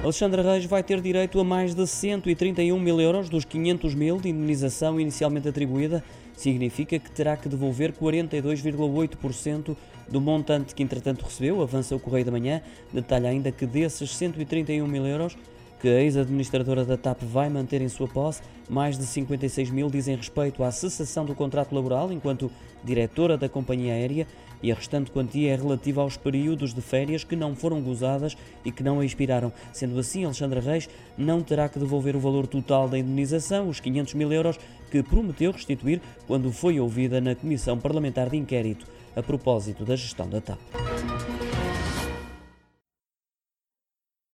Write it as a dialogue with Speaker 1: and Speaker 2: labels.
Speaker 1: Alexandra Reis vai ter direito a mais de 131 mil euros dos 500 mil de indemnização inicialmente atribuída. Significa que terá que devolver 42,8% do montante que entretanto recebeu, avança o Correio da Manhã. Detalha ainda que desses 131 mil euros, que a ex-administradora da TAP vai manter em sua posse. Mais de 56 mil dizem respeito à cessação do contrato laboral enquanto diretora da companhia aérea e a restante quantia é relativa aos períodos de férias que não foram gozadas e que não expiraram. Sendo assim, Alexandra Reis não terá que devolver o valor total da indenização, os 500 mil euros, que prometeu restituir quando foi ouvida na Comissão Parlamentar de Inquérito a propósito da gestão da TAP.